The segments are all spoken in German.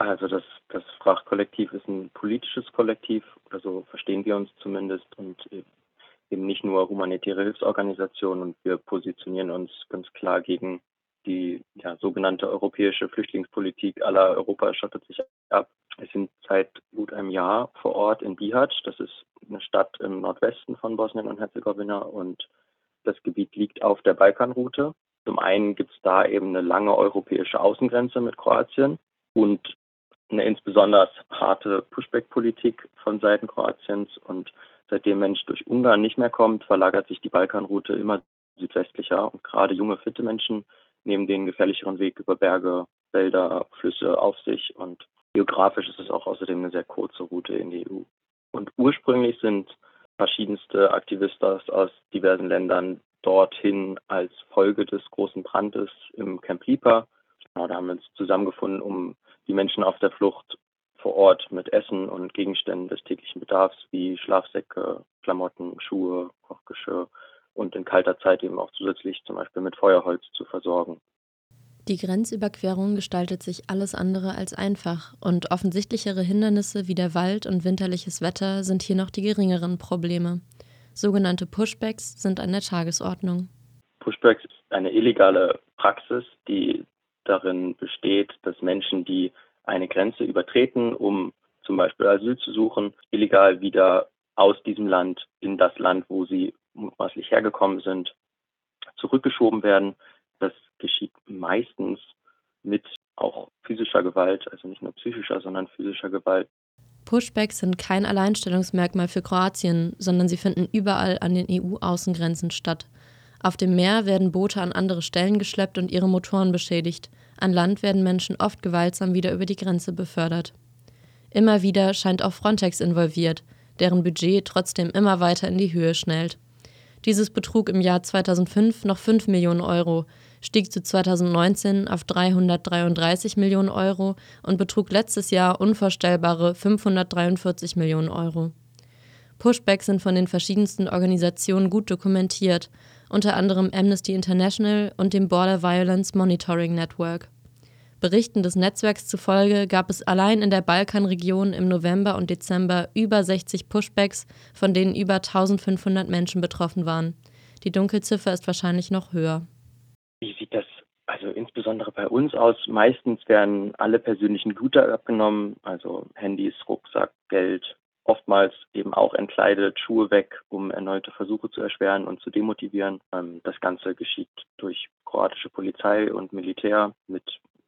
Also das, das Frachkollektiv ist ein politisches Kollektiv, oder so verstehen wir uns zumindest, und eben nicht nur humanitäre Hilfsorganisation. Und wir positionieren uns ganz klar gegen die ja, sogenannte europäische Flüchtlingspolitik aller Europa schottet sich ab. Wir sind seit gut einem Jahr vor Ort in Bihać. Das ist eine Stadt im Nordwesten von Bosnien und Herzegowina und das Gebiet liegt auf der Balkanroute. Zum einen gibt es da eben eine lange europäische Außengrenze mit Kroatien und eine insbesondere harte Pushback-Politik von Seiten Kroatiens. Und seitdem Mensch durch Ungarn nicht mehr kommt, verlagert sich die Balkanroute immer südwestlicher. Und gerade junge, fitte Menschen nehmen den gefährlicheren Weg über Berge, Wälder, Flüsse auf sich. Und geografisch ist es auch außerdem eine sehr kurze Route in die EU. Und ursprünglich sind verschiedenste Aktivisten aus diversen Ländern dorthin als Folge des großen Brandes im Camp Lipa. Genau, da haben wir uns zusammengefunden, um die Menschen auf der Flucht vor Ort mit Essen und Gegenständen des täglichen Bedarfs wie Schlafsäcke, Klamotten, Schuhe, Kochgeschirr und in kalter Zeit eben auch zusätzlich zum Beispiel mit Feuerholz zu versorgen. Die Grenzüberquerung gestaltet sich alles andere als einfach und offensichtlichere Hindernisse wie der Wald und winterliches Wetter sind hier noch die geringeren Probleme. Sogenannte Pushbacks sind an der Tagesordnung. Pushbacks ist eine illegale Praxis, die darin besteht, dass Menschen, die eine Grenze übertreten, um zum Beispiel Asyl zu suchen, illegal wieder aus diesem Land in das Land, wo sie mutmaßlich hergekommen sind, zurückgeschoben werden. Das geschieht meistens mit auch physischer Gewalt, also nicht nur psychischer, sondern physischer Gewalt. Pushbacks sind kein Alleinstellungsmerkmal für Kroatien, sondern sie finden überall an den EU-Außengrenzen statt. Auf dem Meer werden Boote an andere Stellen geschleppt und ihre Motoren beschädigt. An Land werden Menschen oft gewaltsam wieder über die Grenze befördert. Immer wieder scheint auch Frontex involviert, deren Budget trotzdem immer weiter in die Höhe schnellt. Dieses betrug im Jahr 2005 noch 5 Millionen Euro, stieg zu 2019 auf 333 Millionen Euro und betrug letztes Jahr unvorstellbare 543 Millionen Euro. Pushbacks sind von den verschiedensten Organisationen gut dokumentiert unter anderem Amnesty International und dem Border Violence Monitoring Network. Berichten des Netzwerks zufolge gab es allein in der Balkanregion im November und Dezember über 60 Pushbacks, von denen über 1500 Menschen betroffen waren. Die Dunkelziffer ist wahrscheinlich noch höher. Wie sieht das also insbesondere bei uns aus? Meistens werden alle persönlichen Güter abgenommen, also Handys, Rucksack, Geld, oftmals eben auch entkleidet, Schuhe weg, um erneute Versuche zu erschweren und zu demotivieren. Ähm, das Ganze geschieht durch kroatische Polizei und Militär mit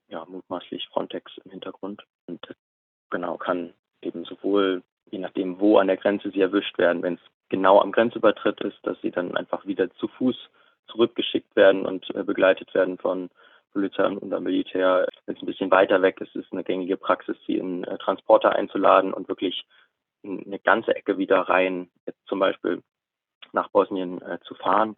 ja, mutmaßlich Frontex im Hintergrund. Und genau kann eben sowohl, je nachdem, wo an der Grenze sie erwischt werden, wenn es genau am Grenzübertritt ist, dass sie dann einfach wieder zu Fuß zurückgeschickt werden und äh, begleitet werden von Polizei und Militär. Wenn es ein bisschen weiter weg ist, ist eine gängige Praxis, sie in äh, Transporter einzuladen und wirklich eine ganze Ecke wieder rein, jetzt zum Beispiel nach Bosnien äh, zu fahren.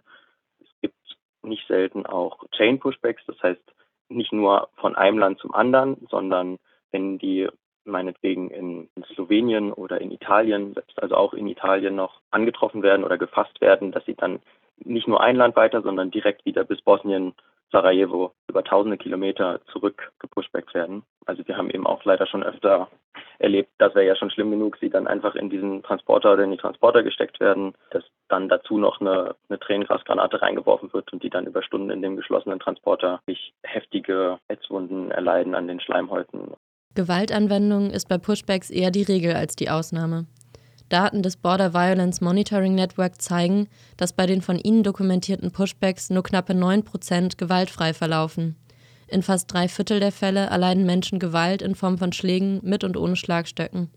Es gibt nicht selten auch Chain Pushbacks, das heißt nicht nur von einem Land zum anderen, sondern wenn die meinetwegen in, in Slowenien oder in Italien, selbst also auch in Italien noch angetroffen werden oder gefasst werden, dass sie dann nicht nur ein Land weiter, sondern direkt wieder bis Bosnien Sarajevo über tausende Kilometer zurückgepushbackt werden. Also wir haben eben auch leider schon öfter erlebt, das wäre ja schon schlimm genug, sie dann einfach in diesen Transporter oder in die Transporter gesteckt werden, dass dann dazu noch eine, eine Tränengasgranate reingeworfen wird und die dann über Stunden in dem geschlossenen Transporter sich heftige Ätzwunden erleiden an den Schleimhäuten. Gewaltanwendung ist bei Pushbacks eher die Regel als die Ausnahme. Daten des Border Violence Monitoring Network zeigen, dass bei den von ihnen dokumentierten Pushbacks nur knappe 9% gewaltfrei verlaufen. In fast drei Viertel der Fälle erleiden Menschen Gewalt in Form von Schlägen mit und ohne Schlagstöcken.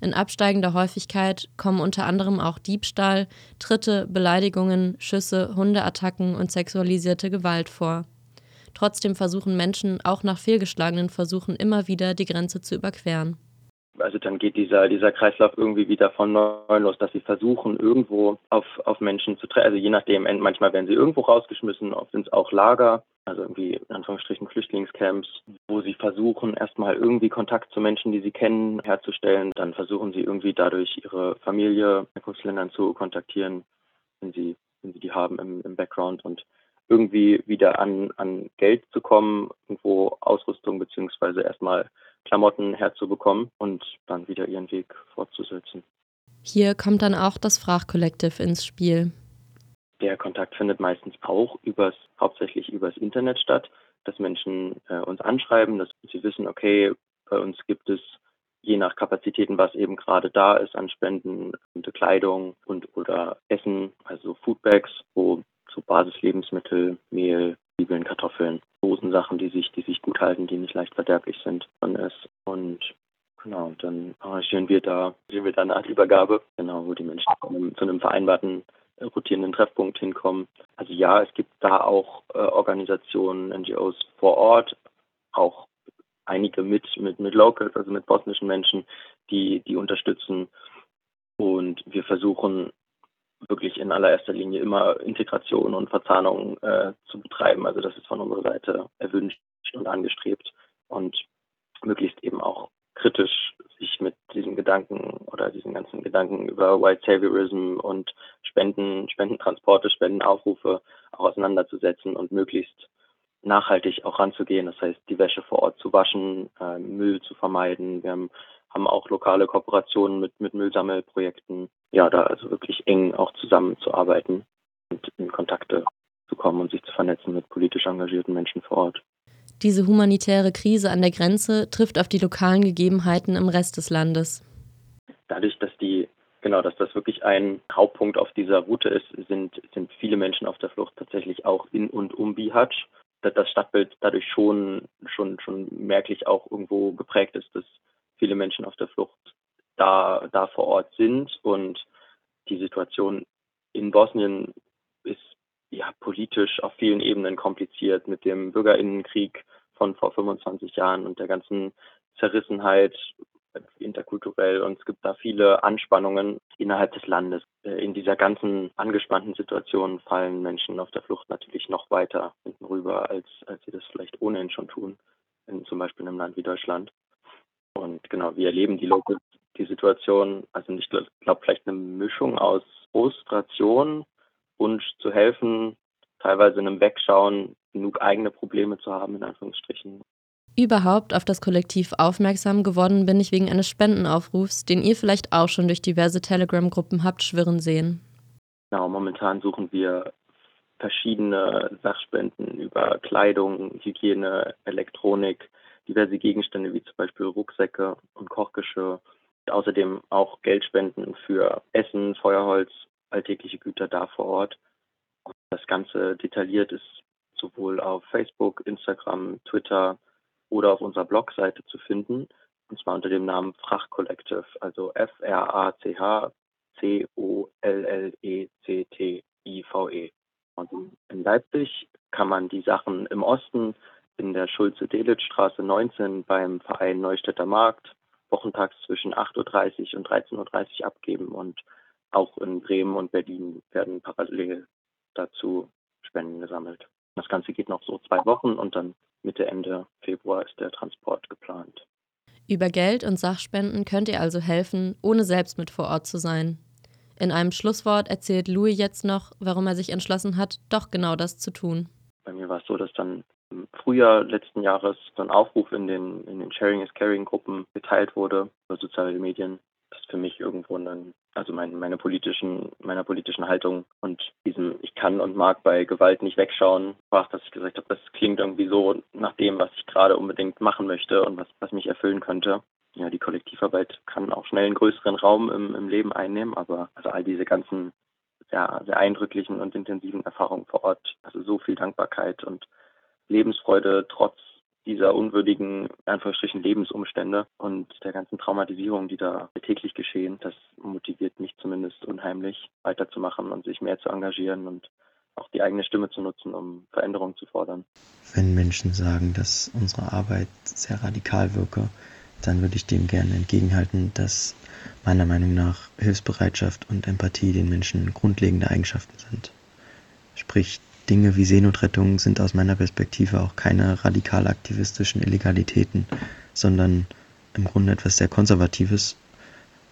In absteigender Häufigkeit kommen unter anderem auch Diebstahl, Tritte, Beleidigungen, Schüsse, Hundeattacken und sexualisierte Gewalt vor. Trotzdem versuchen Menschen auch nach fehlgeschlagenen Versuchen immer wieder die Grenze zu überqueren also dann geht dieser, dieser Kreislauf irgendwie wieder von neu los, dass sie versuchen, irgendwo auf, auf Menschen zu treffen. Also je nachdem, manchmal werden sie irgendwo rausgeschmissen, oft sind es auch Lager, also irgendwie in Anführungsstrichen Flüchtlingscamps, wo sie versuchen, erstmal irgendwie Kontakt zu Menschen, die sie kennen, herzustellen. Dann versuchen sie irgendwie dadurch ihre Familie in Herkunftsländern zu kontaktieren, wenn sie, wenn sie die haben im, im Background und irgendwie wieder an, an Geld zu kommen, irgendwo Ausrüstung beziehungsweise erstmal Klamotten herzubekommen und dann wieder ihren Weg fortzusetzen. Hier kommt dann auch das Frachkollektiv ins Spiel. Der Kontakt findet meistens auch übers, hauptsächlich übers Internet statt, dass Menschen äh, uns anschreiben, dass sie wissen, okay, bei uns gibt es je nach Kapazitäten, was eben gerade da ist an Spenden, Kleidung und oder Essen, also Foodbags, wo so Basislebensmittel, Mehl, Zwiebeln, Kartoffeln, Dosensachen, die sich, die sich gut halten, die nicht leicht verderblich sind, drin ist. Und genau, dann arrangieren wir da, sehen wir da eine Art Übergabe, genau, wo die Menschen zu einem, zu einem vereinbarten äh, rotierenden Treffpunkt hinkommen. Also ja, es gibt da auch äh, Organisationen, NGOs vor Ort, auch einige mit, mit, mit Locals, also mit bosnischen Menschen, die, die unterstützen. Und wir versuchen wirklich in allererster Linie immer Integration und Verzahnung äh, zu betreiben. Also das ist von unserer Seite erwünscht und angestrebt und möglichst eben auch kritisch sich mit diesen Gedanken oder diesen ganzen Gedanken über White Saviorism und Spenden, Spendentransporte, Spendenaufrufe auch auseinanderzusetzen und möglichst nachhaltig auch ranzugehen. Das heißt, die Wäsche vor Ort zu waschen, äh, Müll zu vermeiden. Wir haben, haben auch lokale Kooperationen mit, mit Müllsammelprojekten. Ja, da also wirklich eng auch zusammenzuarbeiten und in Kontakte zu kommen und sich zu vernetzen mit politisch engagierten Menschen vor Ort. Diese humanitäre Krise an der Grenze trifft auf die lokalen Gegebenheiten im Rest des Landes. Dadurch, dass die Genau, dass das wirklich ein Hauptpunkt auf dieser Route ist, sind, sind viele Menschen auf der Flucht tatsächlich auch in und um Bihać das Stadtbild dadurch schon, schon, schon merklich auch irgendwo geprägt ist, dass viele Menschen auf der Flucht da, da vor Ort sind und die Situation in Bosnien ja politisch auf vielen Ebenen kompliziert mit dem Bürgerinnenkrieg von vor 25 Jahren und der ganzen Zerrissenheit interkulturell und es gibt da viele Anspannungen innerhalb des Landes. Äh, in dieser ganzen angespannten Situation fallen Menschen auf der Flucht natürlich noch weiter hinten rüber, als, als sie das vielleicht ohnehin schon tun, in zum Beispiel in einem Land wie Deutschland. Und genau, wie erleben die Locals die Situation? Also ich glaube vielleicht eine Mischung aus Frustration, Wunsch zu helfen, teilweise einem Wegschauen, genug eigene Probleme zu haben, in Anführungsstrichen, Überhaupt auf das Kollektiv aufmerksam geworden bin ich wegen eines Spendenaufrufs, den ihr vielleicht auch schon durch diverse Telegram-Gruppen habt schwirren sehen. Genau, momentan suchen wir verschiedene Sachspenden über Kleidung, Hygiene, Elektronik, diverse Gegenstände wie zum Beispiel Rucksäcke und Kochgeschirr. Außerdem auch Geldspenden für Essen, Feuerholz, alltägliche Güter da vor Ort. Das Ganze detailliert ist sowohl auf Facebook, Instagram, Twitter, oder auf unserer Blogseite zu finden, und zwar unter dem Namen Frach Collective, also F-R-A-C-H-C-O-L-L-E-C-T-I-V-E. -E. Und in Leipzig kann man die Sachen im Osten in der Schulze-Delitzsch-Straße 19 beim Verein Neustädter Markt wochentags zwischen 8.30 Uhr und 13.30 Uhr abgeben und auch in Bremen und Berlin werden parallel dazu Spenden gesammelt. Das Ganze geht noch so zwei Wochen und dann Mitte, Ende Februar ist der Transport geplant. Über Geld und Sachspenden könnt ihr also helfen, ohne selbst mit vor Ort zu sein. In einem Schlusswort erzählt Louis jetzt noch, warum er sich entschlossen hat, doch genau das zu tun. Bei mir war es so, dass dann im Frühjahr letzten Jahres so ein Aufruf in den, in den Sharing is Caring Gruppen geteilt wurde über soziale Medien, das für mich irgendwo dann, also mein, meine politischen, meiner politischen Haltung und diesem ich kann und mag bei Gewalt nicht wegschauen, war dass ich gesagt habe, das klingt irgendwie so nach dem, was ich gerade unbedingt machen möchte und was, was mich erfüllen könnte. Ja, die Kollektivarbeit kann auch schnell einen größeren Raum im, im Leben einnehmen, aber also all diese ganzen sehr, sehr eindrücklichen und intensiven Erfahrungen vor Ort, also so viel Dankbarkeit und Lebensfreude trotz dieser unwürdigen, Anführungsstrichen, Lebensumstände und der ganzen Traumatisierung, die da täglich geschehen, das motiviert mich zumindest unheimlich, weiterzumachen und sich mehr zu engagieren und auch die eigene Stimme zu nutzen, um Veränderungen zu fordern. Wenn Menschen sagen, dass unsere Arbeit sehr radikal wirke, dann würde ich dem gerne entgegenhalten, dass meiner Meinung nach Hilfsbereitschaft und Empathie den Menschen grundlegende Eigenschaften sind. Sprich, Dinge wie Seenotrettung sind aus meiner Perspektive auch keine radikal aktivistischen Illegalitäten, sondern im Grunde etwas sehr Konservatives,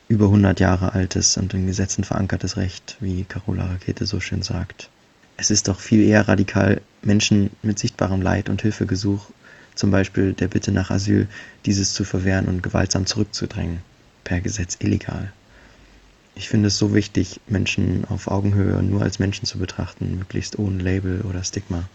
über 100 Jahre altes und in Gesetzen verankertes Recht, wie Carola Rakete so schön sagt. Es ist doch viel eher radikal, Menschen mit sichtbarem Leid und Hilfegesuch zum Beispiel der Bitte nach Asyl, dieses zu verwehren und gewaltsam zurückzudrängen, per Gesetz illegal. Ich finde es so wichtig, Menschen auf Augenhöhe nur als Menschen zu betrachten, möglichst ohne Label oder Stigma.